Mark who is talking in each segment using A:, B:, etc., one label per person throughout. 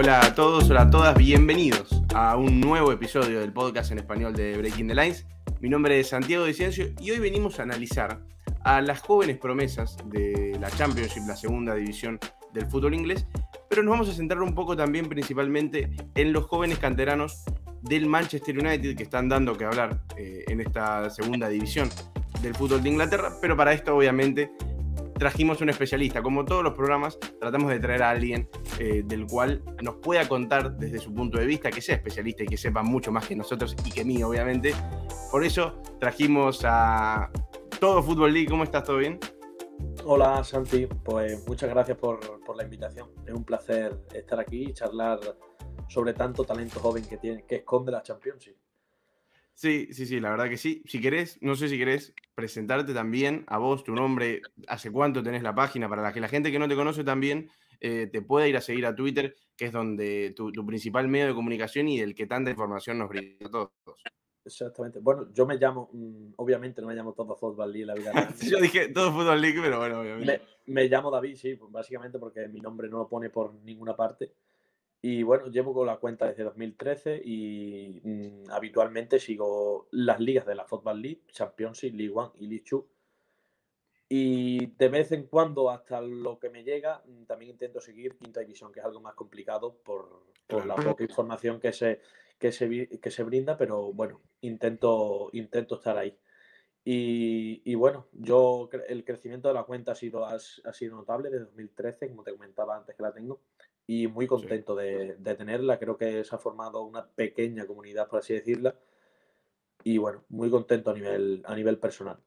A: Hola a todos, hola a todas, bienvenidos a un nuevo episodio del podcast en español de Breaking the Lines. Mi nombre es Santiago de Ciencio y hoy venimos a analizar a las jóvenes promesas de la Championship, la segunda división del fútbol inglés, pero nos vamos a centrar un poco también principalmente en los jóvenes canteranos del Manchester United que están dando que hablar eh, en esta segunda división del fútbol de Inglaterra, pero para esto obviamente trajimos un especialista. Como todos los programas, tratamos de traer a alguien eh, del cual nos pueda contar desde su punto de vista, que sea especialista y que sepa mucho más que nosotros y que mí, obviamente. Por eso trajimos a Todo Fútbol League. ¿Cómo estás? ¿Todo bien?
B: Hola Santi, pues muchas gracias por, por, la invitación. Es un placer estar aquí y charlar sobre tanto talento joven que, tiene, que esconde la Championship.
A: Sí, sí, sí, la verdad que sí. Si querés, no sé si querés presentarte también a vos, tu nombre, hace cuánto tenés la página, para que la gente que no te conoce también eh, te pueda ir a seguir a Twitter, que es donde tu, principal medio de comunicación y el que tanta información nos brinda a todos.
B: Exactamente. Bueno, yo me llamo, mm, obviamente no me llamo todo Fútbol League la vida.
A: yo dije todo Fútbol League, pero bueno, obviamente.
B: Me, me, llamo David, sí, pues básicamente porque mi nombre no lo pone por ninguna parte. Y bueno, llevo con la cuenta desde 2013 y mm, habitualmente sigo las ligas de la Football League, Championship, League One y League Two. Y de vez en cuando, hasta lo que me llega, mm, también intento seguir Quinta División, que es algo más complicado por, por la poca información que se, que se, que se brinda, pero bueno, intento, intento estar ahí. Y, y, bueno, yo el crecimiento de la cuenta ha sido, ha, ha sido notable desde 2013, como te comentaba antes que la tengo y muy contento de, tenerla. Creo que se ha formado una pequeña comunidad, por así decirla. Y bueno, muy contento a nivel, a nivel personal.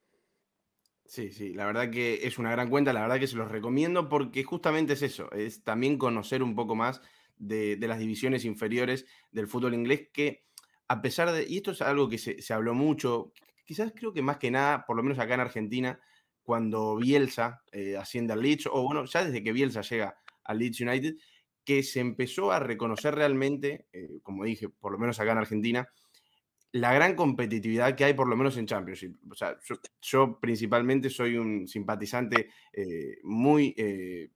A: Sí, sí, la verdad que es una gran cuenta, la verdad que se los recomiendo porque justamente es eso, es también conocer un poco más de, las divisiones inferiores del fútbol inglés que a pesar de, y esto es algo que se, habló mucho, quizás creo que más que nada, por lo menos acá en Argentina, cuando Bielsa eh, asciende al Leeds, o bueno, ya desde que Bielsa llega al Leeds United, que se empezó a reconocer realmente, eh, como dije, por lo menos acá en Argentina, la gran competitividad que hay, por lo menos en Championship. O sea, yo, principalmente soy un simpatizante eh, muy eh,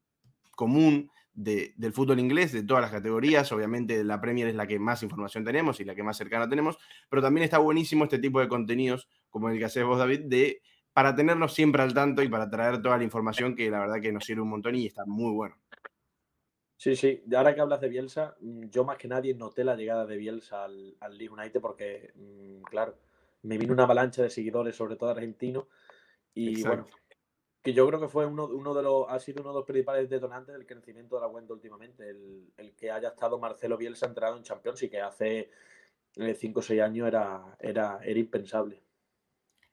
A: común del fútbol inglés, de todas las categorías. Obviamente la Premier es la que más información tenemos y la que más cercana tenemos, pero también está buenísimo este tipo de contenidos, como el que haces vos, David, de, para tenernos siempre al tanto y para traer toda la información que la verdad que nos sirve un montón y está muy bueno.
B: Sí, sí, ahora que hablas de Bielsa, mm, yo más que nadie noté la llegada de Bielsa al, al League United porque, mm, claro, me vino una avalancha de seguidores, sobre todo argentinos, y bueno, que yo creo que fue uno, uno, de los, ha sido uno de los principales detonantes del crecimiento de la cuenta últimamente, el, que haya estado Marcelo Bielsa entrado en Champions y que hace 5 o 6 años era, era, era impensable.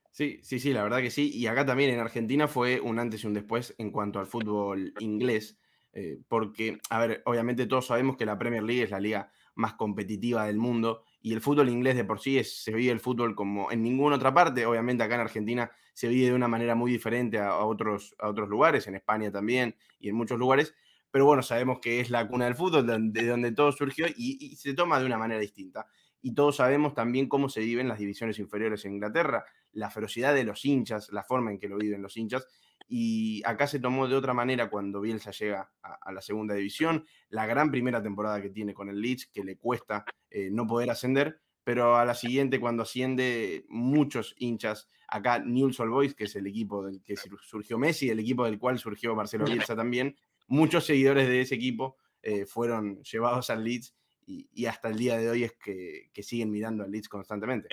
A: Sí, sí, sí, la verdad que sí. Y acá también en Argentina fue un antes y un después en cuanto al fútbol inglés. Eh, porque, a ver, obviamente todos sabemos que la Premier League es la liga más competitiva del mundo y el fútbol inglés de por sí es, se vive el fútbol como en ninguna otra parte. Obviamente acá en Argentina se vive de una manera muy diferente a, otros, a otros lugares, en España también y en muchos lugares. Pero bueno, sabemos que es la cuna del fútbol, de donde todo surgió y, y se toma de una manera distinta. Y todos sabemos también cómo se viven las divisiones inferiores en Inglaterra, la ferocidad de los hinchas, la forma en que lo viven los hinchas y acá se tomó de otra manera cuando Bielsa llega a, la segunda división, la gran primera temporada que tiene con el Leeds, que le cuesta eh, no poder ascender, pero a la siguiente cuando asciende muchos hinchas, acá Newell's Old Boys, que es el equipo del que surgió Messi, el equipo del cual surgió Marcelo Bielsa también, muchos seguidores de ese equipo eh, fueron llevados al Leeds y, hasta el día de hoy es que, que siguen mirando al Leeds constantemente.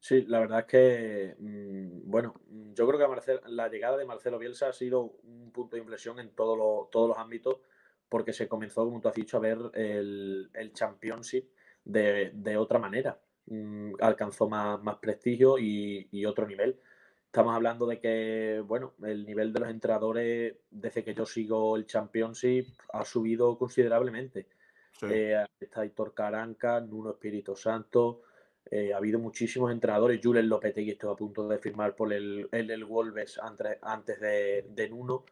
B: Sí, la verdad es que, mm, bueno, mm, yo creo que la llegada de Marcelo Bielsa ha sido un punto de inflexión en todos los ámbitos, porque se comenzó, como tú has dicho, a ver el, el Championship de, otra manera. Mm, alcanzó más, prestigio y, otro nivel. Estamos hablando de que, bueno, el nivel de los entrenadores, desde que yo sigo el Championship, ha subido considerablemente. Eh, está Héctor Caranca, Nuno Espíritu Santo, eh, ha habido muchísimos entrenadores. Julen Lopetegui estuvo a punto de firmar por el, el, Wolves antes, antes de, de, Nuno.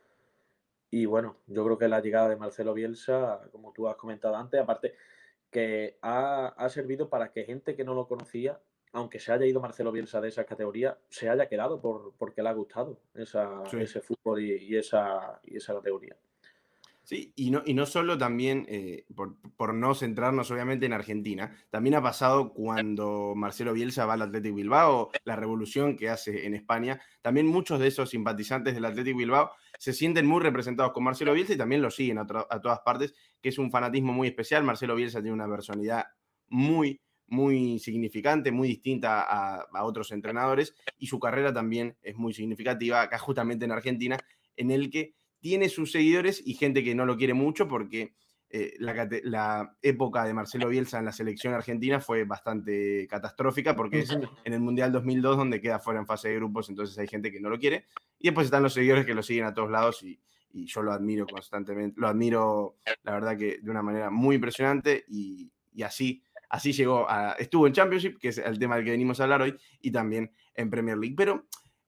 B: Y bueno, yo creo que la llegada de Marcelo Bielsa, como tú has comentado antes, aparte que ha, ha servido para que gente que no lo conocía, aunque se haya ido Marcelo Bielsa de esa categoría, se haya quedado por, porque le ha gustado esa, ese fútbol y, esa, y esa categoría.
A: Sí, y no, y no solo también, eh, por, no centrarnos obviamente en Argentina, también ha pasado cuando Marcelo Bielsa va al Athletic Bilbao, la revolución que hace en España, también muchos de esos simpatizantes del Athletic Bilbao se sienten muy representados con Marcelo Bielsa y también lo siguen a, todas partes, que es un fanatismo muy especial. Marcelo Bielsa tiene una personalidad muy, muy significante, muy distinta a, a otros entrenadores y su carrera también es muy significativa acá justamente en Argentina, en el que tiene sus seguidores y gente que no lo quiere mucho porque eh, la, época de Marcelo Bielsa en la selección argentina fue bastante catastrófica porque es en el Mundial 2002 donde queda fuera en fase de grupos, entonces hay gente que no lo quiere. Y después están los seguidores que lo siguen a todos lados y, yo lo admiro constantemente, lo admiro la verdad que de una manera muy impresionante y, así, así llegó a, estuvo en Championship, que es el tema del que venimos a hablar hoy, y también en Premier League. Pero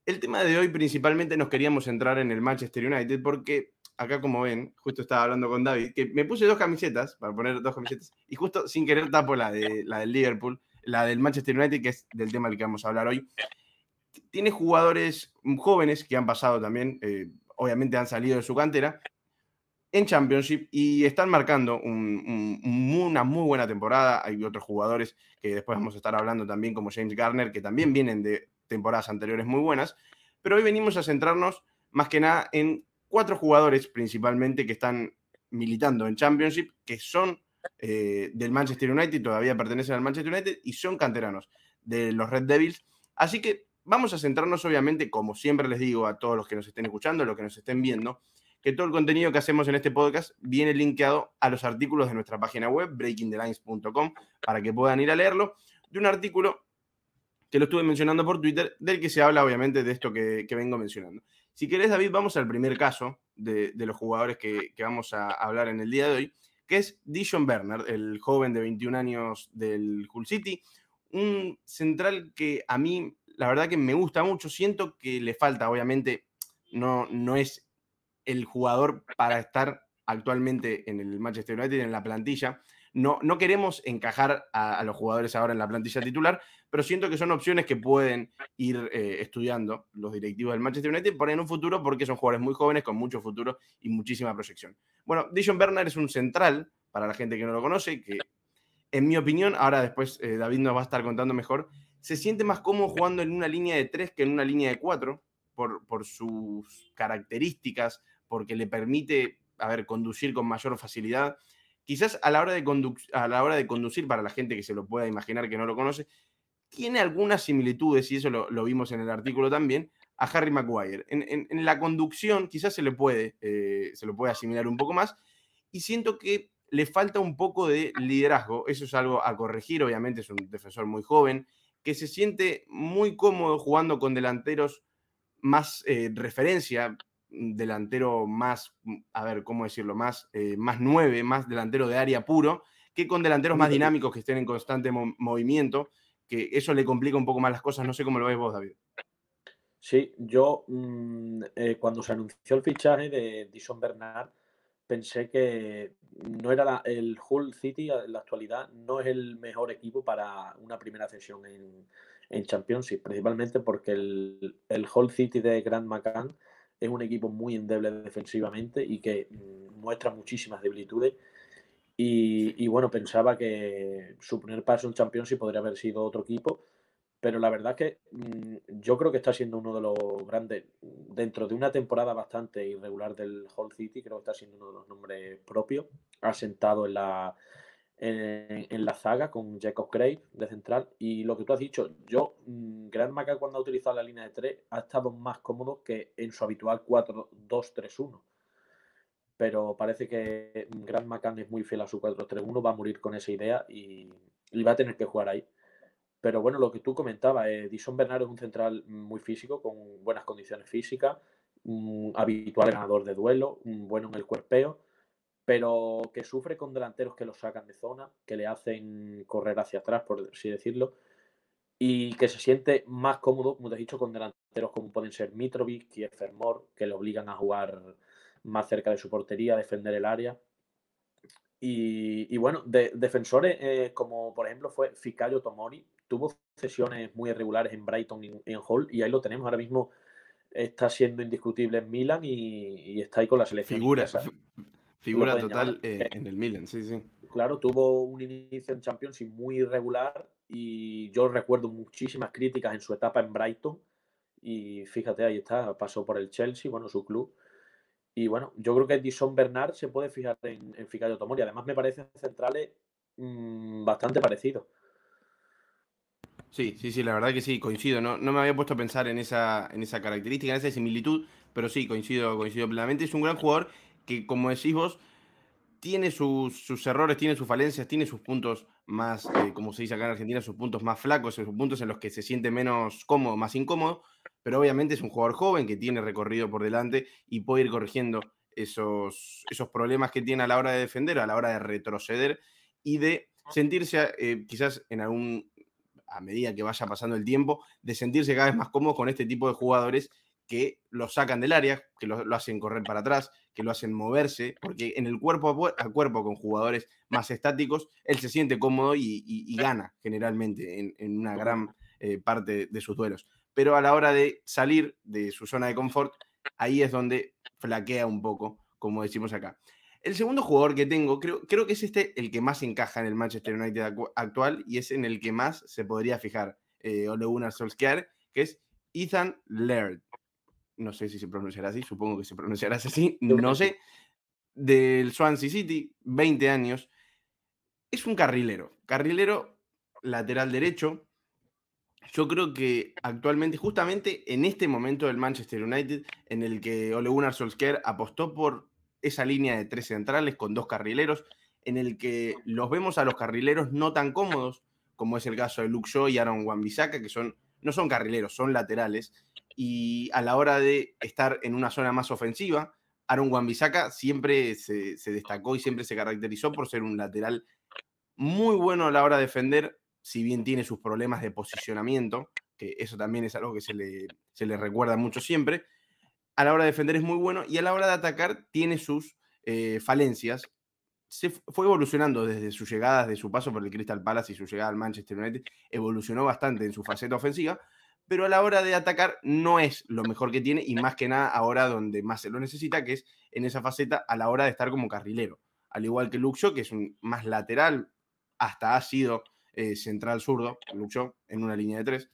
A: el tema de hoy principalmente nos queríamos centrar en el Manchester United porque acá como ven, justo estaba hablando con David, que me puse dos camisetas, para poner dos camisetas, y justo sin querer tapo la, de, la del Liverpool, la del Manchester United, que es del tema del que vamos a hablar hoy. Tiene jugadores jóvenes que han pasado también, eh, obviamente han salido de su cantera, en Championship y están marcando una muy buena temporada. Hay otros jugadores que después vamos a estar hablando también, como James Garner, que también vienen de temporadas anteriores muy buenas, pero hoy venimos a centrarnos más que nada en cuatro jugadores principalmente que están militando en Championship, que son eh, del Manchester United, todavía pertenecen al Manchester United y son canteranos de los Red Devils. Así que vamos a centrarnos obviamente, como siempre les digo a todos los que nos estén escuchando, los que nos estén viendo, que todo el contenido que hacemos en este podcast viene linkeado a los artículos de nuestra página web, breakingthelines.com, para que puedan ir a leerlo, de un artículo que lo estuve mencionando por Twitter, del que se habla obviamente de esto que, vengo mencionando. Si querés, David, vamos al primer caso de, los jugadores que, vamos a hablar en el día de hoy, que es Dijon Bernard, el joven de 21 años del Hull City, un central que a mí, la verdad que me gusta mucho, siento que le falta, obviamente, no, no es el jugador para estar actualmente en el Manchester United, en la plantilla, no, no queremos encajar a, los jugadores ahora en la plantilla titular, pero siento que son opciones que pueden ir eh, estudiando los directivos del Manchester United por en un futuro, porque son jugadores muy jóvenes con mucho futuro y muchísima proyección. Bueno, Dijon Bernard es un central, para la gente que no lo conoce, que en mi opinión, ahora después eh, David nos va a estar contando mejor, se siente más cómodo jugando en una línea de tres que en una línea de cuatro, por, por sus características, porque le permite, a conducir con mayor facilidad quizás a la, hora de a la hora de conducir, para la gente que se lo pueda imaginar que no lo conoce, tiene algunas similitudes, y eso lo, vimos en el artículo también, a Harry Maguire. En, la conducción quizás se le, puede, eh, se lo puede asimilar un poco más, y siento que le falta un poco de liderazgo. Eso es algo a corregir, obviamente es un defensor muy joven, que se siente muy cómodo jugando con delanteros más eh, referencia, delantero más, mm, a ver, ¿cómo decirlo? Más, eh, más nueve, más delantero de área puro, que con delanteros más dinámicos que estén en constante movimiento, que eso le complica un poco más las cosas. No sé cómo lo ves vos, David.
B: Sí, yo mm, eh, cuando se anunció el fichaje de Dison Bernard, pensé que no era el Hull City en la actualidad, no es el mejor equipo para una primera sesión en, en Championship, principalmente porque el, el Hull City de Grand McCann es un equipo muy endeble defensivamente y que mm, muestra muchísimas debilitudes. Y, bueno, pensaba que su primer paso en Champions podría haber sido otro equipo, pero la verdad que mm, yo creo que está siendo uno de los grandes, dentro de una temporada bastante irregular del Hull City, creo que está siendo uno de los nombres propios, asentado en la, en, la zaga con Jacob Craig de central. Y lo que tú has dicho, yo, mm, Grant Maca cuando ha utilizado la línea de 3 ha estado más cómodo que en su habitual 4-2-3-1. Pero parece que Grant McCann es muy fiel a su 4-3-1, va a morir con esa idea y, va a tener que jugar ahí. Pero bueno, lo que tú comentabas, eh, Dison Bernardo es un central muy físico, con buenas condiciones físicas, un habitual ganador de duelo, un bueno en el cuerpeo pero que sufre con delanteros que lo sacan de zona, que le hacen correr hacia atrás, por así decirlo, y que se siente más cómodo, como te he dicho, con delanteros como pueden ser Mitrovic y Fermor, que le obligan a jugar más cerca de su portería, a defender el área. Y, bueno, de, defensores eh, como por ejemplo fue Ficayo Tomori, tuvo sesiones muy irregulares en Brighton y en Hull, y ahí lo tenemos ahora mismo está siendo indiscutible en Milan y, está ahí con la selección.
A: Figura, Figura total eh, en el Milan, sí, sí.
B: Claro, tuvo un inicio en Champions muy irregular y yo recuerdo muchísimas críticas en su etapa en Brighton y fíjate, ahí está, pasó por el Chelsea, bueno, su club. Y bueno, yo creo que Edison Bernard se puede fijar en, en Fikayo Tomori. Además, me parecen centrales mmm, bastante parecidos.
A: Sí, sí, sí, la verdad que sí, coincido. No, no me había puesto a pensar en esa, en esa característica, en esa similitud, pero sí, coincido, coincido plenamente. Es un gran jugador que, como decís vos, tiene sus, sus errores, tiene sus falencias, tiene sus puntos más, eh, como se dice acá en Argentina, sus puntos más flacos, sus puntos en los que se siente menos cómodo, más incómodo, pero obviamente es un jugador joven que tiene recorrido por delante y puede ir corrigiendo esos, esos problemas que tiene a la hora de defender, a la hora de retroceder y de sentirse eh, quizás en algún, a medida que vaya pasando el tiempo, de sentirse cada vez más cómodo con este tipo de jugadores que lo sacan del área, que lo, lo, hacen correr para atrás, que lo hacen moverse, porque en el cuerpo a cuerpo con jugadores más estáticos, él se siente cómodo y, y, y gana generalmente en, en una gran eh, parte de sus duelos. Pero a la hora de salir de su zona de confort, ahí es donde flaquea un poco, como decimos acá. El segundo jugador que tengo, creo, creo que es este el que más encaja en el Manchester United actual y es en el que más se podría fijar eh, Ole Gunnar Solskjaer, que es Ethan Laird. No sé si se pronunciará así, supongo que se pronunciará así, no sé. Del Swansea City, 20 años. Es un carrilero, carrilero lateral derecho. Yo creo que actualmente, justamente en este momento del Manchester United, en el que Ole Gunnar Solskjaer apostó por esa línea de tres centrales con dos carrileros, en el que los vemos a los carrileros no tan cómodos, como es el caso de Luke Shaw y Aaron Wan-Bissaka, que son, no son carrileros, son laterales, y a la hora de estar en una zona más ofensiva, Aaron Wan-Bissaka siempre se, destacó y siempre se caracterizó por ser un lateral muy bueno a la hora de defender, si bien tiene sus problemas de posicionamiento, que eso también es algo que se le, se le recuerda mucho siempre, a la hora de defender es muy bueno y a la hora de atacar tiene sus eh, falencias. Se fue evolucionando desde su llegada, desde su paso por el Crystal Palace y su llegada al Manchester United, evolucionó bastante en su faceta ofensiva, pero a la hora de atacar no es lo mejor que tiene y más que nada ahora donde más se lo necesita, que es en esa faceta a la hora de estar como carrilero. Al igual que Luxo, que es un más lateral, hasta ha sido eh, central zurdo, Luxo, en una línea de tres.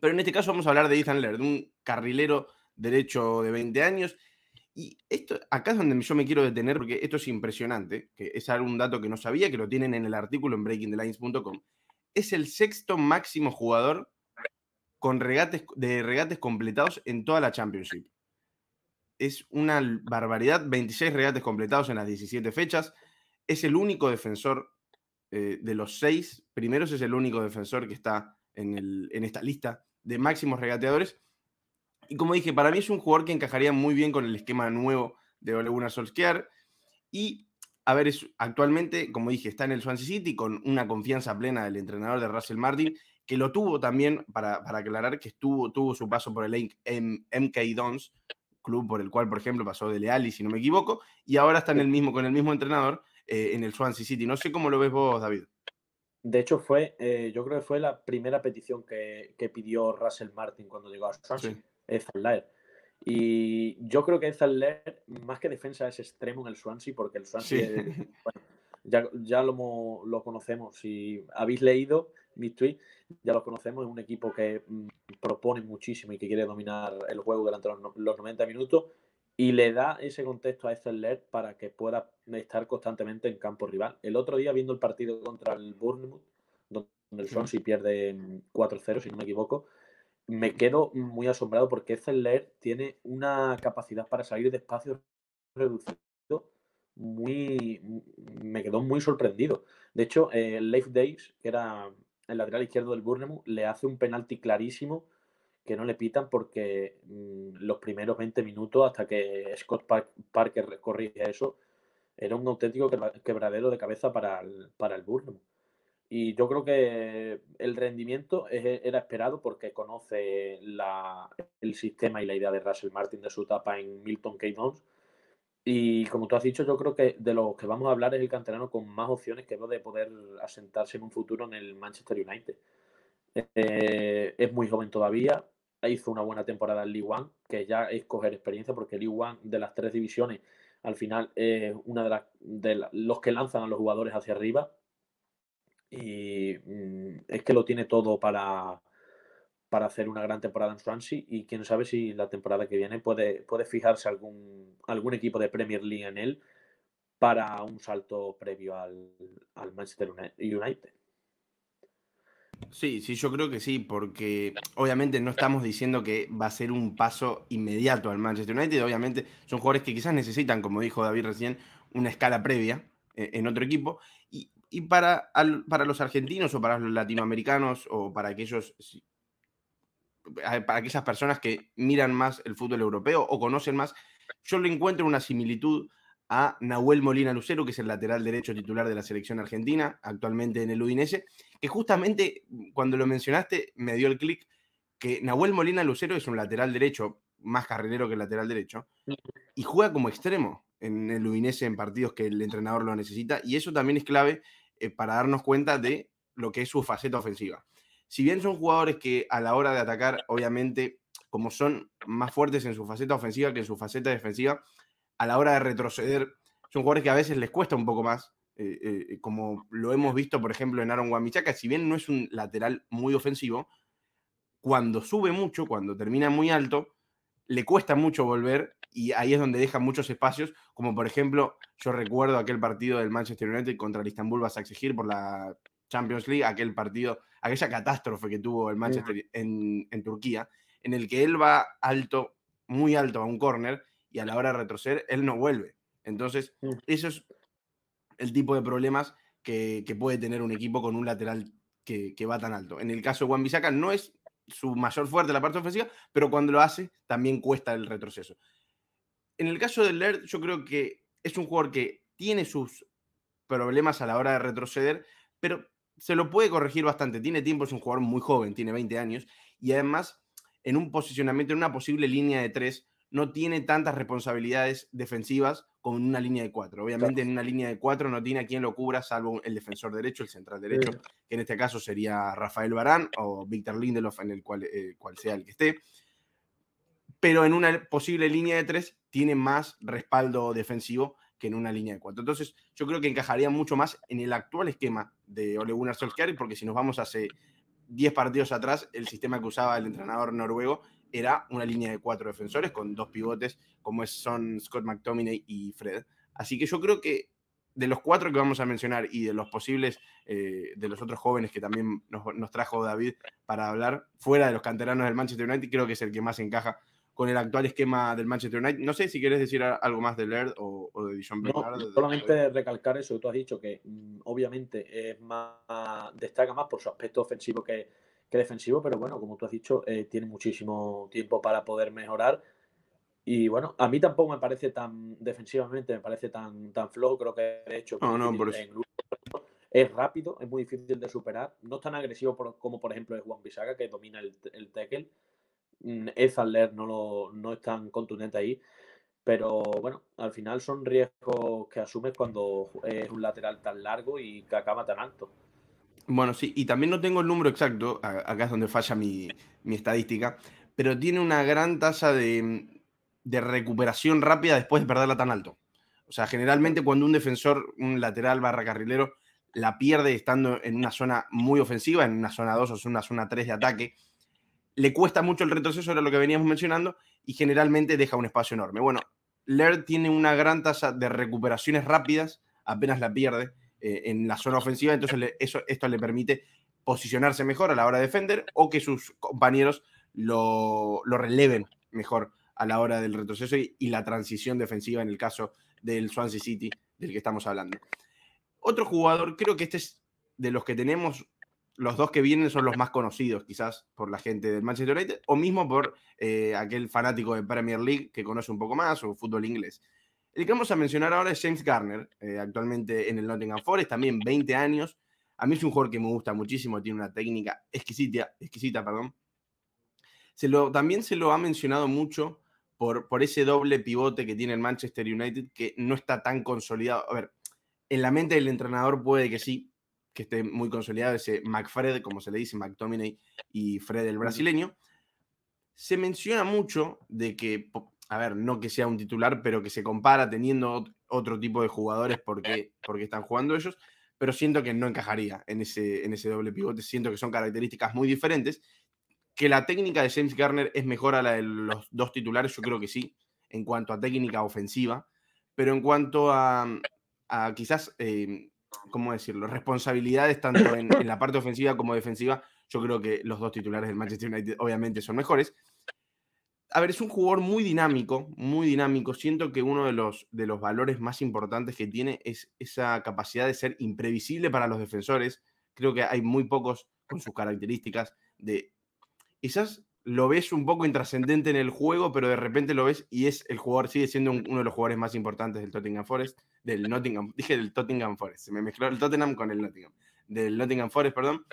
A: Pero en este caso vamos a hablar de Ethan Laird, un carrilero derecho de 20 años. Y esto, acá es donde yo me quiero detener, porque esto es impresionante, que es algún dato que no sabía, que lo tienen en el artículo en breakingthelines.com. Es el sexto máximo jugador con regates, de regates completados en toda la Championship. Es una barbaridad, 26 regates completados en las 17 fechas. Es el único defensor eh, de los seis primeros, es el único defensor que está en, el, en esta lista de máximos regateadores. Y como dije, para mí es un jugador que encajaría muy bien con el esquema nuevo de Ole Gunnar Solskjaer. Y, a ver, es, actualmente, como dije, está en el Swansea City con una confianza plena del entrenador de Russell Martin, que lo tuvo también, para, para aclarar, que estuvo, tuvo su paso por el MK Dons, club por el cual, por ejemplo, pasó de Leali, si no me equivoco, y ahora está en el mismo, con el mismo entrenador eh, en el Swansea City. No sé cómo lo ves vos, David.
B: De hecho, fue, eh, yo creo que fue la primera petición que, que, pidió Russell Martin cuando llegó a Swansea. Sí. Ethan Laird. Y yo creo que Ethan Laird, más que defensa, es extremo en el Swansea, porque el Swansea, sí. es, bueno, ya, ya lo, lo, conocemos. Si habéis leído mis tweets, ya lo conocemos. Es un equipo que mm, propone muchísimo y que quiere dominar el juego durante los, los 90 minutos y le da ese contexto a Laird para que pueda estar constantemente en campo rival. El otro día, viendo el partido contra el Bournemouth, donde el Swansea pierde 4-0, si no me equivoco, me quedo muy asombrado porque Zeller tiene una capacidad para salir de espacios reducidos muy. Me quedó muy sorprendido. De hecho, eh, Leif Days, que era el lateral izquierdo del Bournemouth, le hace un penalti clarísimo que no le pitan porque mmm, los primeros 20 minutos, hasta que Scott Park Parker corrige eso, era un auténtico quebradero de cabeza para el, para el Bournemouth. Y yo creo que el rendimiento era esperado porque conoce la, el sistema y la idea de Russell Martin de su etapa en Milton Keynes. Y como tú has dicho, yo creo que de lo que vamos a hablar es el canterano con más opciones que de poder asentarse en un futuro en el Manchester United. Eh, es muy joven todavía, hizo una buena temporada en League One, que ya es coger experiencia porque League One de las tres divisiones Al final es una de, de los que lanzan a los jugadores hacia arriba y mm, es que lo tiene todo para, para hacer una gran temporada en Swansea y quién sabe si la temporada que viene puede, puede fijarse algún, algún equipo de Premier League en él para un salto previo al, al Manchester United.
A: Sí, sí, yo creo que sí, porque obviamente no estamos diciendo que va a ser un paso inmediato al Manchester United, obviamente son jugadores que quizás necesitan, como dijo David recién, una escala previa eh, en otro equipo, y, para, para los argentinos o para los latinoamericanos o para aquellos para aquellas personas que miran más el fútbol europeo o conocen más, yo le encuentro una similitud a Nahuel Molina Lucero, que es el lateral derecho titular de la selección argentina, actualmente en el Udinese, que justamente mm, cuando lo mencionaste me dio el clic que Nahuel Molina Lucero es un lateral derecho, más carrilero que el lateral derecho, y juega como extremo en el Udinese en partidos que el entrenador lo necesita, y eso también es clave eh, para darnos cuenta de lo que es su faceta ofensiva. Si bien son jugadores que a la hora de atacar, obviamente, como son más fuertes en su faceta ofensiva que en su faceta defensiva, a la hora de retroceder, son jugadores que a veces les cuesta un poco más, eh, eh, como lo hemos visto, por ejemplo, en Aaron Wamichaka, si bien no es un lateral muy ofensivo, cuando sube mucho, cuando termina muy alto, le cuesta mucho volver y ahí es donde deja muchos espacios, como por ejemplo, yo recuerdo aquel partido del Manchester United contra el Istanbul Basaksehir por la Champions League, aquel partido, aquella catástrofe que tuvo el Manchester en, en Turquía, en el que él va alto, muy alto a un córner y a la hora de retroceder, él no vuelve. Entonces, mm. eso es el tipo de problemas que, puede tener un equipo con un lateral que, va tan alto. En el caso de Juan Bisaca, no es su mayor fuerte la parte ofensiva, pero cuando lo hace, también cuesta el retroceso. En el caso del Laird, yo creo que es un jugador que tiene sus problemas a la hora de retroceder, pero se lo puede corregir bastante. Tiene tiempo, es un jugador muy joven, tiene 20 años, y además en un posicionamiento, en una posible línea de tres, no tiene tantas responsabilidades defensivas como en una línea de cuatro. Obviamente en una línea de cuatro no tiene a quien lo cubra, salvo el defensor derecho, el central derecho, que en este caso sería Rafael Barán o Víctor Lindelof, en el cual, eh, cual sea el que esté. Pero en una posible línea de tres tiene más respaldo defensivo en una línea de cuatro. Entonces, yo creo que encajaría mucho más en el actual esquema de Ole Gunnar Solskjaer, porque si nos vamos hace 10 partidos atrás, el sistema que usaba el entrenador noruego era una línea de cuatro defensores con dos pivotes, como son Scott McTominay y Fred. Así que yo creo que de los cuatro que vamos a mencionar y de los posibles, eh, de los otros jóvenes que también nos, trajo David para hablar, fuera de los canteranos del Manchester United, creo que es el que más encaja con el actual esquema del Manchester United. No sé si quieres decir algo más de Laird o, de Dijon
B: Bernard. solamente recalcar eso que tú has dicho, que mm, obviamente es más, destaca más por su aspecto ofensivo que, defensivo, pero bueno, como tú has dicho, eh, tiene muchísimo tiempo para poder mejorar. Y bueno, a mí tampoco me parece tan defensivamente, me parece tan, tan flojo, creo que de hecho es rápido, es muy difícil de superar, no es tan agresivo como por ejemplo el Juan Bisaga, que domina el, el tackle. Mm, Ethaler no, lo, no es tan contundente ahí, pero bueno, al final son riesgos que asumes cuando es un lateral tan largo y que acaba tan alto.
A: Bueno, sí, y también no tengo el número exacto, acá es donde falla mi, estadística, pero tiene una gran tasa de, recuperación rápida después de perderla tan alto. O sea, generalmente cuando un defensor, un lateral barra carrilero, la pierde estando en una zona muy ofensiva, en una zona 2 o en una zona 3 de ataque, le cuesta mucho el retroceso, era lo que veníamos mencionando, y generalmente deja un espacio enorme. Bueno, Laird tiene una gran tasa de recuperaciones rápidas, apenas la pierde, eh, en la zona ofensiva, entonces eso, esto le permite posicionarse mejor a la hora de defender o que sus compañeros lo, releven mejor a la hora del retroceso y, la transición defensiva en el caso del Swansea City del que estamos hablando. Otro jugador, creo que este es de los que tenemos, los dos que vienen son los más conocidos quizás por la gente del Manchester United o mismo por eh, aquel fanático de Premier League que conoce un poco más o fútbol inglés. El que vamos a mencionar ahora es James Garner, eh, actualmente en el Nottingham Forest, también 20 años. A mí es un jugador que me gusta muchísimo, tiene una técnica exquisita, exquisita perdón. Se lo, también se lo ha mencionado mucho por, por ese doble pivote que tiene el Manchester United, que no está tan consolidado. A ver, en la mente del entrenador puede que sí, que esté muy consolidado ese McFred, como se le dice, McTominay y Fred el brasileño. Se menciona mucho de que a ver, no que sea un titular, pero que se compara teniendo otro tipo de jugadores porque, porque están jugando ellos, pero siento que no encajaría en ese, en ese doble pivote, siento que son características muy diferentes, que la técnica de James Garner es mejor a la de los dos titulares, yo creo que sí, en cuanto a técnica ofensiva, pero en cuanto a, quizás, eh, ¿cómo decirlo?, responsabilidades tanto en, la parte ofensiva como defensiva, yo creo que los dos titulares del Manchester United obviamente son mejores a ver, es un jugador muy dinámico, muy dinámico. Siento que uno de los, de los valores más importantes que tiene es esa capacidad de ser imprevisible para los defensores. Creo que hay muy pocos con sus características de... Quizás lo ves un poco intrascendente en el juego, pero de repente lo ves y es el jugador, sigue siendo uno de los jugadores más importantes del Tottenham Forest, del Nottingham, dije del Tottenham Forest, se me mezcló el Tottenham con el Nottingham, del Nottingham Forest, perdón.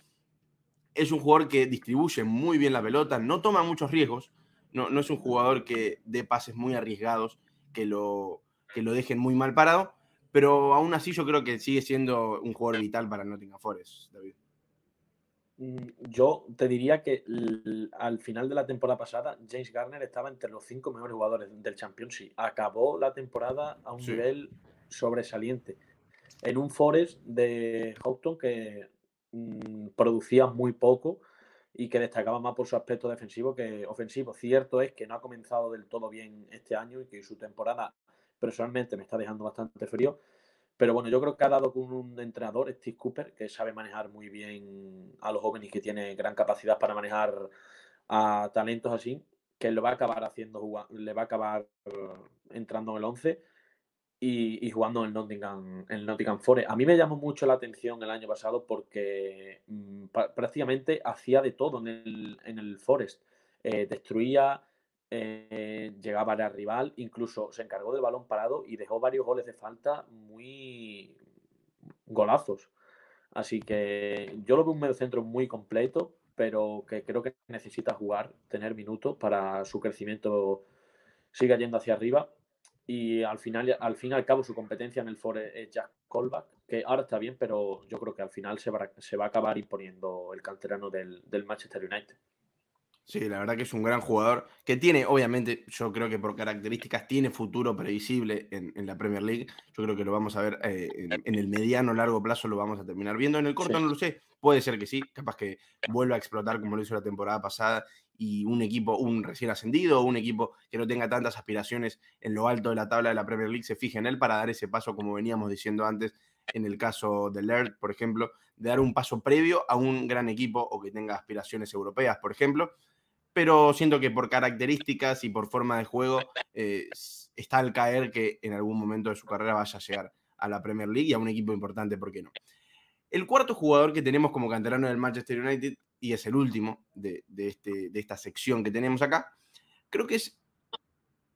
A: Es un jugador que distribuye muy bien la pelota, no toma muchos riesgos, no, es un jugador que dé pases muy arriesgados, que lo, que lo dejen muy mal parado, pero aún así yo creo que sigue siendo un jugador vital para Nottingham Forest, David.
B: Mm, yo te diría que al final de la temporada pasada, James Garner estaba entre los cinco mejores jugadores del Championship. Acabó la temporada a un nivel sobresaliente. En un Forest de Houghton que mm, producía muy poco y que destacaba más por su aspecto defensivo que ofensivo. Cierto es que no ha comenzado del todo bien este año y que su temporada personalmente me está dejando bastante frío. Pero bueno, yo creo que ha dado con un entrenador, Steve Cooper, que sabe manejar muy bien a los jóvenes y que tiene gran capacidad para manejar a talentos así, que lo va a acabar haciendo, le va a acabar entrando en el 11 y, jugando en el, Nottingham, en Nottingham Forest. A mí me llamó mucho la atención el año pasado porque mm, prácticamente hacía de todo en el, en el Forest. Eh, destruía, eh, llegaba al rival, incluso se encargó del balón parado y dejó varios goles de falta muy golazos. Así que yo lo veo un medio centro muy completo, pero que creo que necesita jugar, tener minutos para su crecimiento siga yendo hacia arriba y al final, al fin y al cabo, su competencia en el Fore es Jack Colback, que ahora está bien, pero yo creo que al final se va, se va a acabar imponiendo el canterano del, del, Manchester United.
A: Sí, la verdad que es un gran jugador que tiene, obviamente, yo creo que por características tiene futuro previsible en, en la Premier League. Yo creo que lo vamos a ver eh, en, el mediano largo plazo, lo vamos a terminar viendo. En el corto no lo sé, puede ser que sí, capaz que vuelva a explotar como lo hizo la temporada pasada y un equipo, un recién ascendido, un equipo que no tenga tantas aspiraciones en lo alto de la tabla de la Premier League se fije en él para dar ese paso, como veníamos diciendo antes, en el caso de Laird, por ejemplo, de dar un paso previo a un gran equipo o que tenga aspiraciones europeas, por ejemplo. Pero siento que por características y por forma de juego eh, está al caer que en algún momento de su carrera vaya a llegar a la Premier League y a un equipo importante, ¿por qué no? El cuarto jugador que tenemos como canterano del Manchester United y es el último de, este, de esta sección que tenemos acá, creo que es,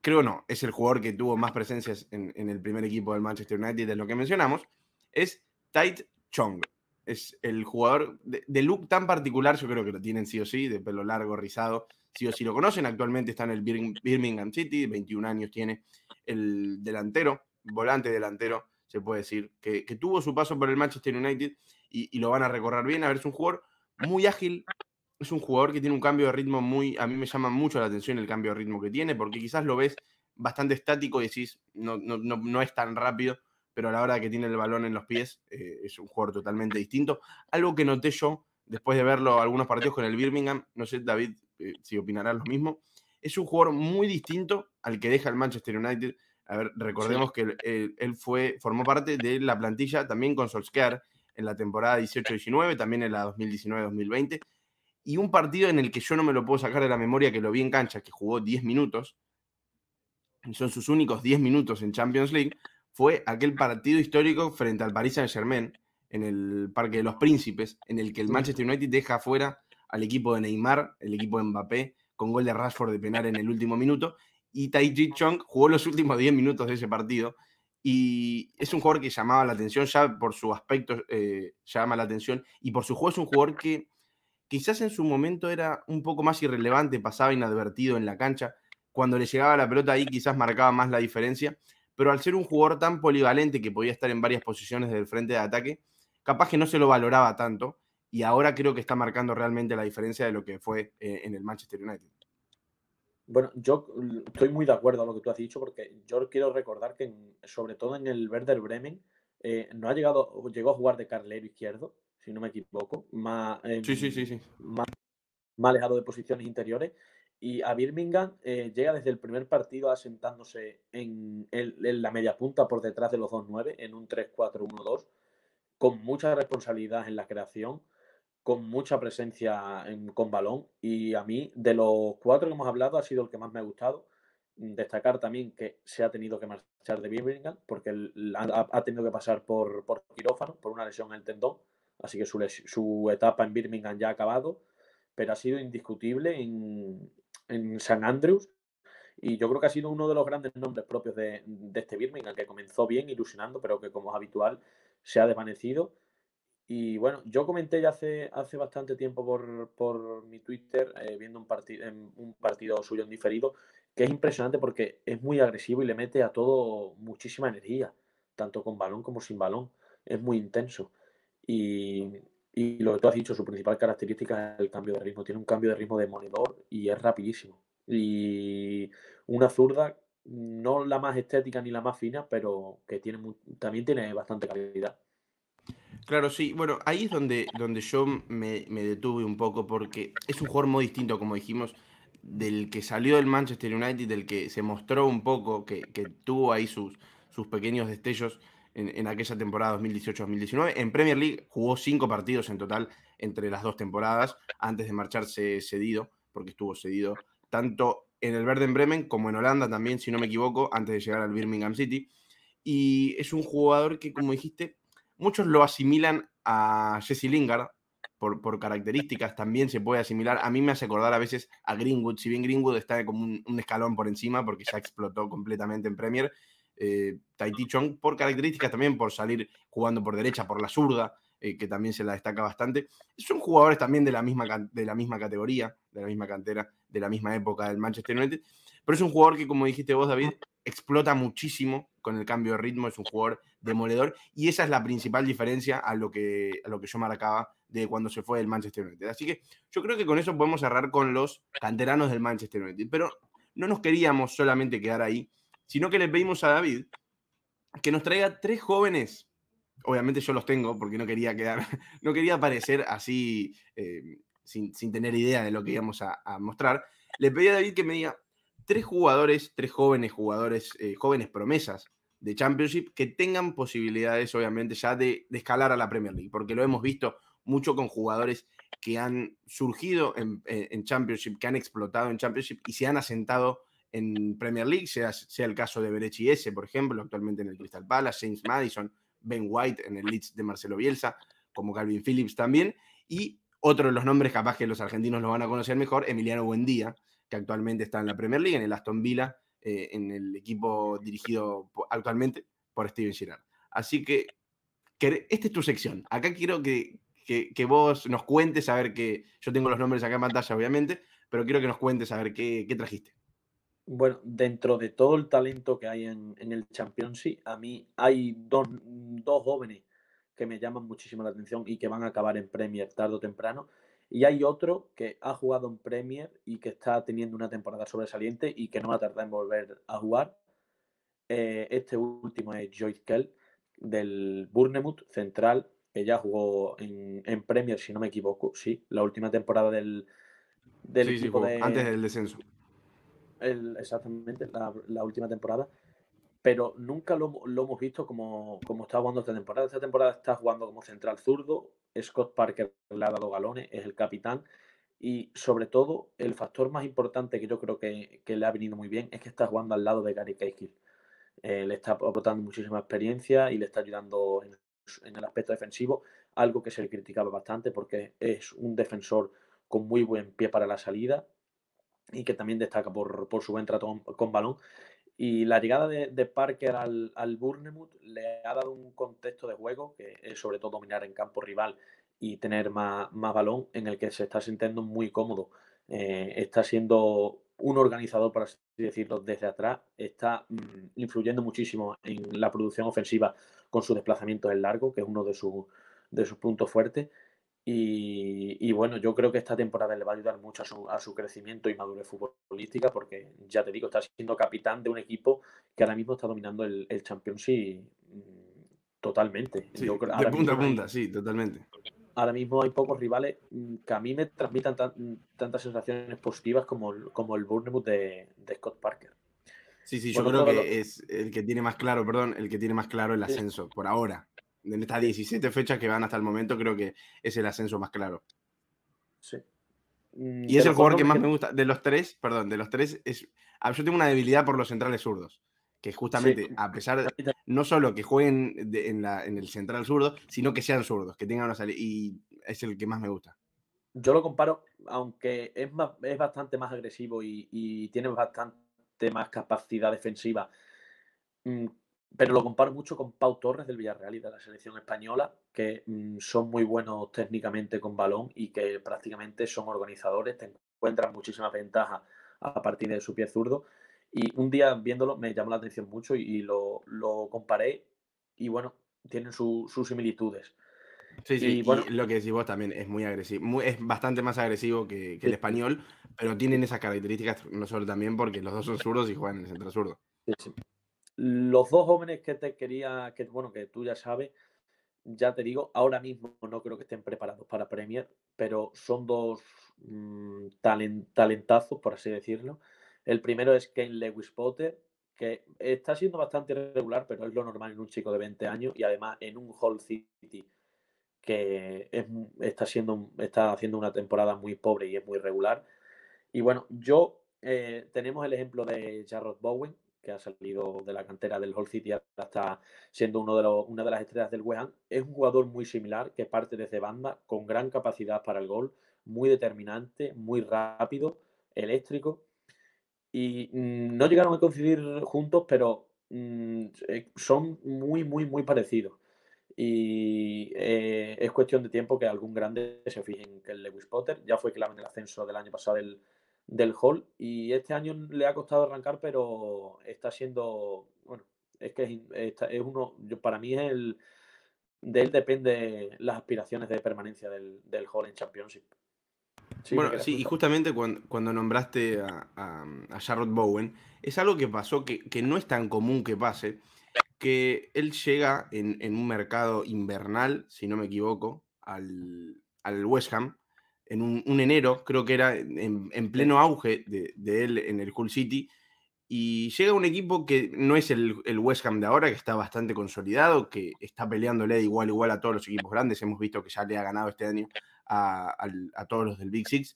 A: creo no, es el jugador que tuvo más presencias en, el primer equipo del Manchester United, de lo que mencionamos, es Tait Chong. Es el jugador de, look tan particular, yo creo que lo tienen sí o sí, de pelo largo, rizado, sí o sí lo conocen. Actualmente está en el Birmingham City, 21 años tiene el delantero, volante delantero, se puede decir, que, tuvo su paso por el Manchester United y, y, lo van a recorrer bien. A ver, es un jugador muy ágil. Es un jugador que tiene un cambio de ritmo muy. A mí me llama mucho la atención el cambio de ritmo que tiene, porque quizás lo ves bastante estático y decís, no, no, no, es tan rápido, pero a la hora que tiene el balón en los pies eh, es un jugador totalmente distinto. Algo que noté yo después de verlo algunos partidos con el Birmingham, no sé, David, eh, si opinarás lo mismo, es un jugador muy distinto al que deja el Manchester United. A ver, recordemos que él, él, fue, formó parte de la plantilla también con Solskjaer en la temporada 18-19, también en la 2019-2020, y un partido en el que yo no me lo puedo sacar de la memoria, que lo vi en cancha, que jugó 10 minutos, y son sus únicos 10 minutos en Champions League, fue aquel partido histórico frente al Paris Saint-Germain, en el Parque de los Príncipes, en el que el Manchester United deja fuera al equipo de Neymar, el equipo de Mbappé, con gol de Rashford de penal en el último minuto, y Tai Chi Chong jugó los últimos 10 minutos de ese partido y es un jugador que llamaba la atención ya por su aspecto, eh, llama la atención. Y por su juego es un jugador que quizás en su momento era un poco más irrelevante, pasaba inadvertido en la cancha. Cuando le llegaba la pelota ahí quizás marcaba más la diferencia. Pero al ser un jugador tan polivalente que podía estar en varias posiciones del frente de ataque, capaz que no se lo valoraba tanto. Y ahora creo que está marcando realmente la diferencia de lo que fue eh, en el Manchester United.
B: Bueno, yo estoy muy de acuerdo a lo que tú has dicho porque yo quiero recordar que sobre todo en el Werder Bremen eh, no ha llegado, llegó a jugar de carlero izquierdo, si no me equivoco, más,
A: sí, sí, sí, sí.
B: Más, alejado de posiciones interiores. Y a Birmingham eh, llega desde el primer partido asentándose en, en, la media punta por detrás de los 2-9, en un 3-4-1-2, con mucha responsabilidad en la creación, con mucha presencia con balón. Y a mí, de los cuatro que hemos hablado, ha sido el que más me ha gustado. Destacar también que se ha tenido que marchar de Birmingham porque ha, tenido que pasar por, por quirófano, por una lesión en el tendón. Así que su, su etapa en Birmingham ya ha acabado, pero ha sido indiscutible en, en San Andrews. Y yo creo que ha sido uno de los grandes nombres propios de, de este Birmingham, que comenzó bien, ilusionando, pero que como es habitual se ha desvanecido. Y bueno, yo comenté ya hace, hace bastante tiempo por, por mi Twitter, eh, viendo un, partido un partido suyo en diferido, que es impresionante porque es muy agresivo y le mete a todo muchísima energía, tanto con balón como sin balón. Es muy intenso. Y, y lo que tú has dicho, su principal característica es el cambio de ritmo. Tiene un cambio de ritmo de demoledor y es rapidísimo. Y una zurda, no la más estética ni la más fina, pero que tiene también tiene bastante calidad.
A: Claro, sí. Bueno, ahí es donde, donde yo me, me, detuve un poco porque es un jugador muy distinto, como dijimos, del que salió del Manchester United, del que se mostró un poco, que, que tuvo ahí sus, sus pequeños destellos en, en aquella temporada 2018-2019. En Premier League jugó cinco partidos en total entre las dos temporadas, antes de marcharse cedido, porque estuvo cedido tanto en el Verden Bremen como en Holanda también, si no me equivoco, antes de llegar al Birmingham City. Y es un jugador que, como dijiste, Muchos lo asimilan a Jesse Lingard por, por, características, también se puede asimilar. A mí me hace acordar a veces a Greenwood, si bien Greenwood está como un, escalón por encima porque ya explotó completamente en Premier. Eh, Tahiti Chong por características también, por salir jugando por derecha, por la zurda, eh, que también se la destaca bastante. Son jugadores también de la, misma, de la misma categoría, de la misma cantera, de la misma época del Manchester United. Pero es un jugador que, como dijiste vos, David, explota muchísimo con el cambio de ritmo, es un jugador demoledor y esa es la principal diferencia a lo que, a lo que yo marcaba de cuando se fue del Manchester United. Así que yo creo que con eso podemos cerrar con los canteranos del Manchester United, pero no nos queríamos solamente quedar ahí, sino que le pedimos a David que nos traiga tres jóvenes, obviamente yo los tengo porque no quería quedar, no quería aparecer así eh, sin, tener idea de lo que íbamos a, mostrar, le pedí a David que me diga tres jugadores, tres jóvenes jugadores, eh, jóvenes promesas de Championship que tengan posibilidades, obviamente, ya de, escalar a la Premier League, porque lo hemos visto mucho con jugadores que han surgido en, Championship, que han explotado en Championship y se han asentado en Premier League, sea, sea el caso de Berechi S, por ejemplo, actualmente en el Crystal Palace, James Madison, Ben White en el Leeds de Marcelo Bielsa, como Calvin Phillips también, y otro de los nombres capaz que los argentinos lo van a conocer mejor, Emiliano Buendía, que actualmente está en la Premier League, en el Aston Villa, eh, en el equipo dirigido actualmente por Steven Gerrard. Así que, esta es tu sección. Acá quiero que, que, vos nos cuentes, a ver que yo tengo los nombres acá en pantalla, obviamente, pero quiero que nos cuentes a ver qué, qué trajiste.
B: Bueno, dentro de todo el talento que hay en, en el Championship, a mí hay dos, dos jóvenes que me llaman muchísimo la atención y que van a acabar en Premier tarde o temprano. Y hay otro que ha jugado en Premier y que está teniendo una temporada sobresaliente y que no va a tardar en volver a jugar. Eh, este último es Joyce Kell del Bournemouth Central, que ya jugó en, Premier, si no me equivoco, sí, la última temporada del,
A: del equipo de, antes del descenso.
B: Exactamente, la, última temporada pero nunca lo, hemos visto como, como está jugando esta temporada. Esta temporada está jugando como central zurdo, Scott Parker le ha dado galones, es el capitán. Y sobre todo, el factor más importante que yo creo que, le ha venido muy bien es que está jugando al lado de Gary Cahill. Eh, le está aportando muchísima experiencia y le está ayudando en, el aspecto defensivo, algo que se le criticaba bastante porque es un defensor con muy buen pie para la salida y que también destaca por, su buen trato con balón y la llegada de, Parker al, al Bournemouth le ha dado un contexto de juego que es sobre todo dominar en campo rival y tener más, más balón en el que se está sintiendo muy cómodo. Eh, está siendo un organizador, por así decirlo, desde atrás. Está mm, influyendo muchísimo en la producción ofensiva con sus desplazamientos en largo, que es uno de, de sus puntos fuertes. Y, bueno, yo creo que esta temporada le va a ayudar mucho a su, crecimiento y madurez futbolística, porque ya te digo, está siendo capitán de un equipo que ahora mismo está dominando el, el Championship mm, totalmente.
A: de punta a punta, sí, totalmente.
B: Ahora mismo hay pocos rivales mm, que a mí me transmitan tantas sensaciones positivas como, como el Bournemouth de, Scott Parker.
A: Sí, sí, yo creo que es el que tiene más claro, perdón, el que tiene más claro el ascenso por ahora en estas 17 fechas que van hasta el momento, creo que es el ascenso más claro.
B: Sí.
A: Mm, y es el jugador que más me gusta. De los tres, perdón, de los tres, es, ah, yo tengo una debilidad por los centrales zurdos. Que justamente, a pesar de, no solo que jueguen en, el central zurdo, sino que sean zurdos, que tengan una salida. Y es el que más me gusta.
B: Yo lo comparo, aunque es, es bastante más agresivo y, y tiene bastante más capacidad defensiva mm, pero lo comparo mucho con Pau Torres del Villarreal y de la selección española, que mm, son muy buenos técnicamente con balón y que prácticamente son organizadores, te encuentran muchísimas ventajas a partir de su pie zurdo. Y un día viéndolo me llamó la atención mucho y, lo, comparé y bueno, tienen sus similitudes.
A: Sí, sí, y, bueno, lo que decís vos también es muy agresivo, es bastante más agresivo que, el español, pero tienen esas características no solo también porque los dos son zurdos y juegan en el centro zurdo.
B: Sí, sí. Los dos jóvenes que te quería, que bueno, que tú ya sabes, ya te digo, ahora mismo no creo que estén preparados para Premier, pero son dos mm, talentazos, por así decirlo. El primero es Kane Lewis Potter, que está siendo bastante irregular, pero es lo normal en un chico de 20 años y además en un Hall City que está, siendo, está haciendo una temporada muy pobre y es muy regular. Y bueno, yo eh, tenemos el ejemplo de Jarrod Bowen, que ha salido de la cantera del Hull City hasta siendo uno de una de las estrellas del West Es un jugador muy similar que parte desde banda con gran capacidad para el gol, muy determinante, muy rápido, eléctrico. Y mm, no llegaron a coincidir juntos, pero mm, eh, son muy, muy, muy parecidos. Y eh, es cuestión de tiempo que algún grande se fije en el Lewis Potter ya fue clave en el ascenso del año pasado del hall y este año le ha costado arrancar, pero está siendo, bueno, es que es, uno, yo, para mí es el, de él depende las aspiraciones de permanencia del, del hall en Championship.
A: bueno, sí, y justamente cuando, nombraste a, a, Charlotte Bowen, es algo que pasó que, no es tan común que pase, que él llega en, en, un mercado invernal, si no me equivoco, al, al West Ham, en un, enero, creo que era en, pleno auge de, él en el Hull City, y llega un equipo que no es el, West Ham de ahora, que está bastante consolidado, que está peleándole de igual a igual a todos los equipos grandes, hemos visto que ya le ha ganado este año a, todos los del Big Six,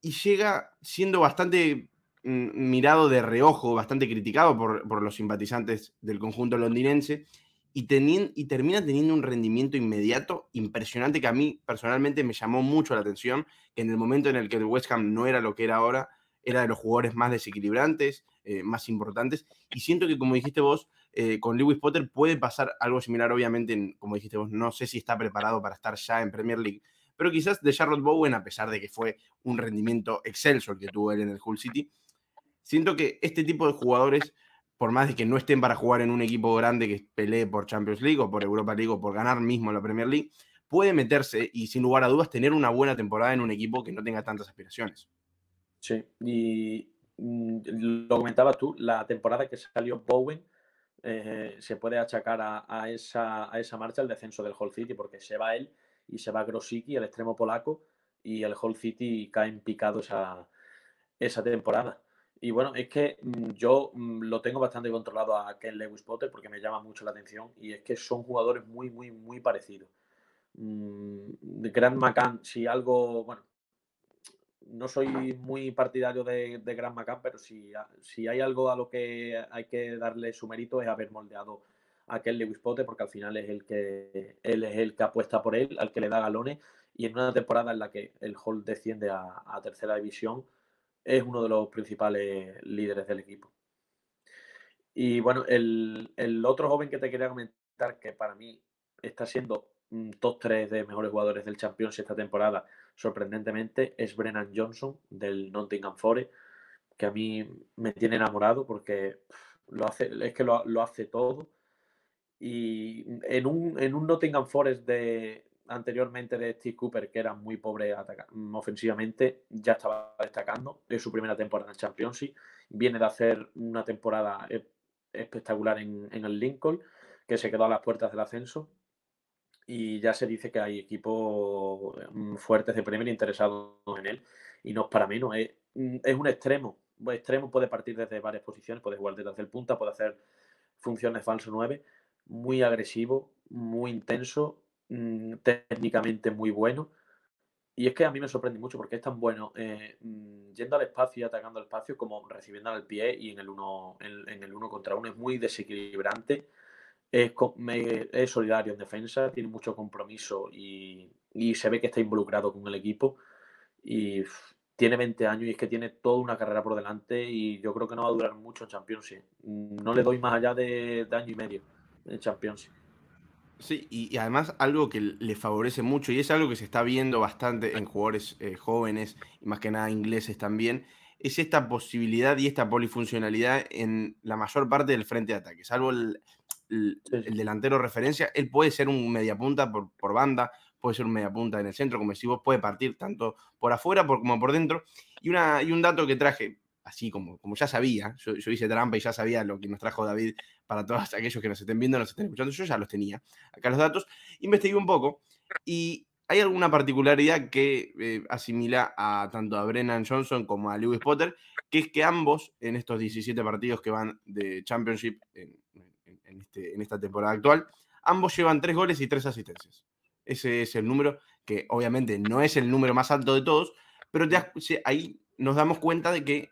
A: y llega siendo bastante mm, mirado de reojo, bastante criticado por, por los simpatizantes del conjunto londinense, y, y termina teniendo un rendimiento inmediato impresionante que a mí personalmente me llamó mucho la atención. En el momento en el que el West Ham no era lo que era ahora, era de los jugadores más desequilibrantes, eh, más importantes. Y siento que, como dijiste vos, eh, con Lewis Potter puede pasar algo similar, obviamente, como dijiste vos, no sé si está preparado para estar ya en Premier League, pero quizás de Charlotte Bowen, a pesar de que fue un rendimiento excelso el que tuvo él en el Hull City, siento que este tipo de jugadores por más de que no estén para jugar en un equipo grande que pelee por Champions League o por Europa League o por ganar mismo la Premier League, puede meterse y sin lugar a dudas tener una buena temporada en un equipo que no tenga tantas aspiraciones.
B: Sí, y mm, lo comentabas tú, la temporada que salió Bowen eh, se puede achacar a, esa, marcha el descenso del Hull City porque se va él y se va Grosicki, el extremo polaco, y el Hull City cae en picado esa temporada. Y bueno, es que mm, yo mm, lo tengo bastante controlado a Ken Lewis Potter porque me llama mucho la atención y es que son jugadores muy, muy, muy parecidos. Mm, Grant McCann, si algo, bueno, no soy muy partidario de, de Grant McCann, pero si, si hay algo a lo que hay que darle su mérito es haber moldeado a Ken Lewis Potter porque al final es el que él es el que apuesta por él, al que le da galones y en una temporada en la que el Hall desciende a tercera división es uno de los principales líderes del equipo. Y bueno, el, otro joven que te quería comentar, que para mí está siendo top 3 de mejores jugadores del Champions esta temporada, sorprendentemente, es Brennan Johnson del Nottingham Forest, que a mí me tiene enamorado porque lo hace, es que lo, hace todo. Y en un, en un Nottingham Forest de, anteriormente de Steve Cooper, que era muy pobre mm, ofensivamente, ya estaba destacando. Es su primera temporada en Championship. Viene de hacer una temporada e-, espectacular en, el Lincoln, que se quedó a las puertas del ascenso. Y ya se dice que hay equipos mm, fuertes de Premier interesados en él. Y no es para menos. Es, mm, es un extremo. Un extremo puede partir desde varias posiciones. Puede jugar desde el punta, puede hacer funciones falso 9. Muy agresivo, muy intenso Mm, técnicamente muy bueno. Y es que a mí me sorprende mucho porque es tan bueno eh, mm, yendo al espacio y atacando al espacio como recibiendo al pie y en el uno, en, el uno contra uno. Es muy desequilibrante, es, solidario en defensa, tiene mucho compromiso y, se ve que está involucrado con el equipo. Y tiene 20 años y es que tiene toda una carrera por delante y yo creo que no va a durar mucho en Champions. No le doy más allá de, de año y medio en Champions.
A: Sí, y, además algo que le favorece mucho, y es algo que se está viendo bastante en jugadores eh, jóvenes, y más que nada ingleses también, es esta posibilidad y esta polifuncionalidad en la mayor parte del frente de ataque. Salvo el, delantero referencia, él puede ser un mediapunta por, por banda, puede ser un mediapunta en el centro, como decís vos, puede partir tanto por afuera como por dentro. Y, una, y un dato que traje, así como, como ya sabía, yo, hice trampa y ya sabía lo que nos trajo David para todos aquellos que nos estén viendo, nos estén escuchando, yo ya los tenía, acá los datos, investigué un poco y hay alguna particularidad que eh, asimila a tanto a Brennan Johnson como a Lewis Potter, que es que ambos en estos 17 partidos que van de Championship en, este, en esta temporada actual, ambos llevan 3 goles y 3 asistencias. Ese es el número que obviamente no es el número más alto de todos, pero ahí nos damos cuenta de que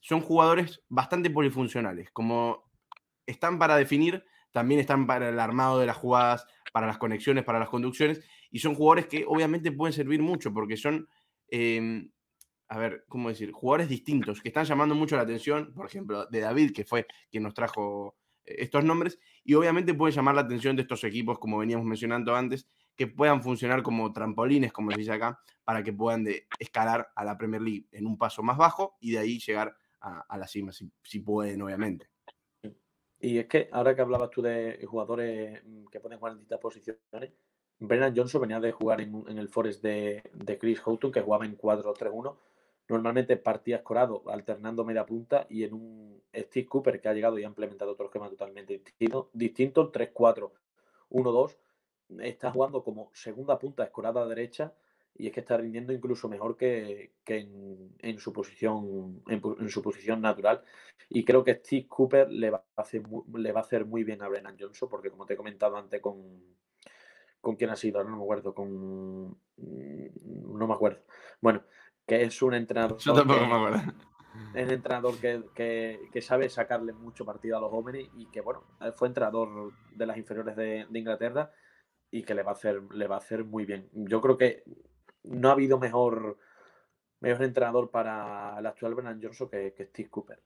A: son jugadores bastante polifuncionales. Como están para definir, también están para el armado de las jugadas, para las conexiones, para las conducciones, y son jugadores que obviamente pueden servir mucho porque son, em, a ver, ¿cómo decir? Jugadores distintos, que están llamando mucho la atención, por ejemplo, de David, que fue quien nos trajo eh, estos nombres, y obviamente pueden llamar la atención de estos equipos, como veníamos mencionando antes, que puedan funcionar como trampolines, como se dice acá, para que puedan escalar a la Premier League en un paso más bajo y de ahí llegar a, la cima, si, pueden, obviamente.
B: Y es que ahora que hablabas tú de jugadores mm, que pueden jugar en distintas posiciones, Brennan Johnson venía de jugar en, el Forest de, Chris Houghton, que jugaba en 4-3-1. Normalmente partía escorado, alternando media punta, y en un Steve Cooper que ha llegado y ha implementado otro esquema totalmente distinto, distinto 3-4-1-2. Está jugando como segunda punta escorada derecha y es que está rindiendo incluso mejor que, en, su posición en, su posición natural. Y creo que Steve Cooper le va a hacer muy, le va a hacer muy bien a Brennan Johnson porque como te he comentado antes con con quién ha sido no me acuerdo con no me acuerdo. Bueno que es un entrenador
A: yo tampoco me acuerdo.
B: un entrenador que, sabe sacarle mucho partido a los jóvenes y que bueno fue entrenador de las inferiores de, de Inglaterra y que le va a hacer le va a hacer muy bien. Yo creo que no ha habido mejor, mejor entrenador para el actual Bernard Johnson que, Steve Cooper.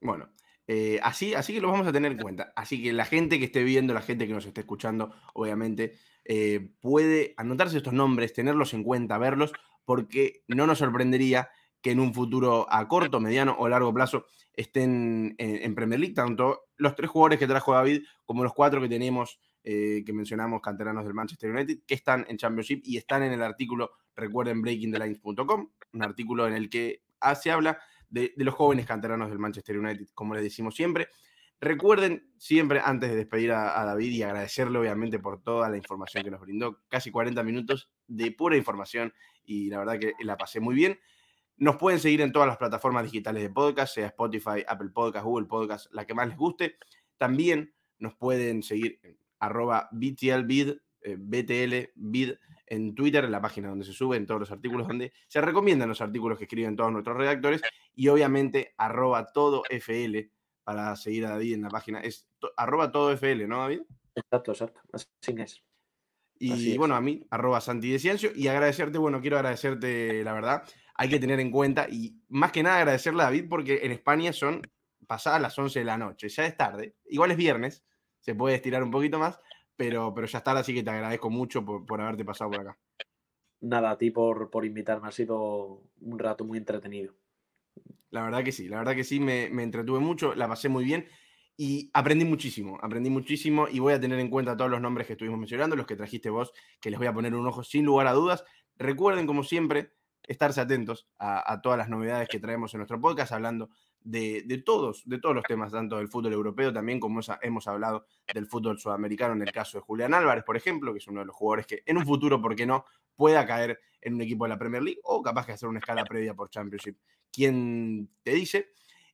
A: Bueno, eh, así, así que lo vamos a tener en cuenta. Así que la gente que esté viendo, la gente que nos esté escuchando, obviamente, eh, puede anotarse estos nombres, tenerlos en cuenta, verlos, porque no nos sorprendería que en un futuro a corto, mediano o largo plazo estén en, en Premier League, tanto los tres jugadores que trajo David como los cuatro que tenemos eh, que mencionamos, canteranos del Manchester United, que están en Championship y están en el artículo, recuerden, breakingthelines.com, un artículo en el que se habla de, los jóvenes canteranos del Manchester United, como les decimos siempre. Recuerden siempre, antes de despedir a, David y agradecerle obviamente por toda la información que nos brindó, casi 40 minutos de pura información y la verdad que la pasé muy bien. Nos pueden seguir en todas las plataformas digitales de podcast, sea Spotify, Apple Podcast, Google Podcast, la que más les guste. También nos pueden seguir en arroba BTLBid, eh, BTLBid en Twitter, en la página donde se suben todos los artículos, donde se recomiendan los artículos que escriben todos nuestros redactores, y obviamente arroba todo FL para seguir a David en la página. Es arroba todo FL, ¿no, David?
B: Exacto, exacto. Así es.
A: Y bueno, a mí, arroba Santi de Ciencio, y agradecerte, bueno, quiero agradecerte, la verdad, hay que tener en cuenta, y más que nada agradecerle a David, porque en España son pasadas las 11 de la noche, ya es tarde, igual es viernes, se puede estirar un poquito más, pero, pero ya está, así que te agradezco mucho por, haberte pasado por acá.
B: Nada, a ti por, por invitarme, ha sido un rato muy entretenido.
A: La verdad que sí, la verdad que sí, me, entretuve mucho, la pasé muy bien. y aprendí muchísimo, aprendí muchísimo y voy a tener en cuenta todos los nombres que estuvimos mencionando, los que trajiste vos, que les voy a poner un ojo sin lugar a dudas. Recuerden, como siempre, estarse atentos a, todas las novedades que traemos en nuestro podcast, hablando de, todos, de todos los temas, tanto del fútbol europeo también como hemos hablado del fútbol sudamericano, en el caso de Julián Álvarez, por ejemplo, que es uno de los jugadores que en un futuro, ¿por qué no?, pueda caer en un equipo de la Premier League o capaz que hacer una escala previa por Championship. ¿Quién te dice?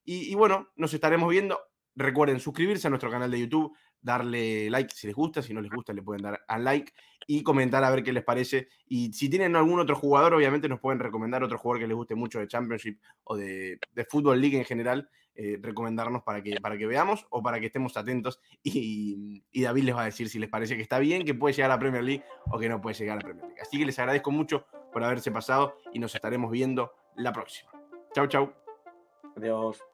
A: y bueno, nos estaremos viendo. Recuerden suscribirse a nuestro canal de YouTube, darle like si les gusta, si no les gusta le pueden dar al like y comentar a ver qué les parece. Y si tienen algún otro jugador, obviamente nos pueden recomendar otro jugador que les guste mucho de Championship o de, de Football League en general, eh, recomendarnos para que, para que veamos o para que estemos atentos y, y, David les va a decir si les parece que está bien, que puede llegar a Premier League o que no puede llegar a Premier League. Así que les agradezco mucho por haberse pasado y nos estaremos viendo la próxima. Chau, chau.
B: Adiós.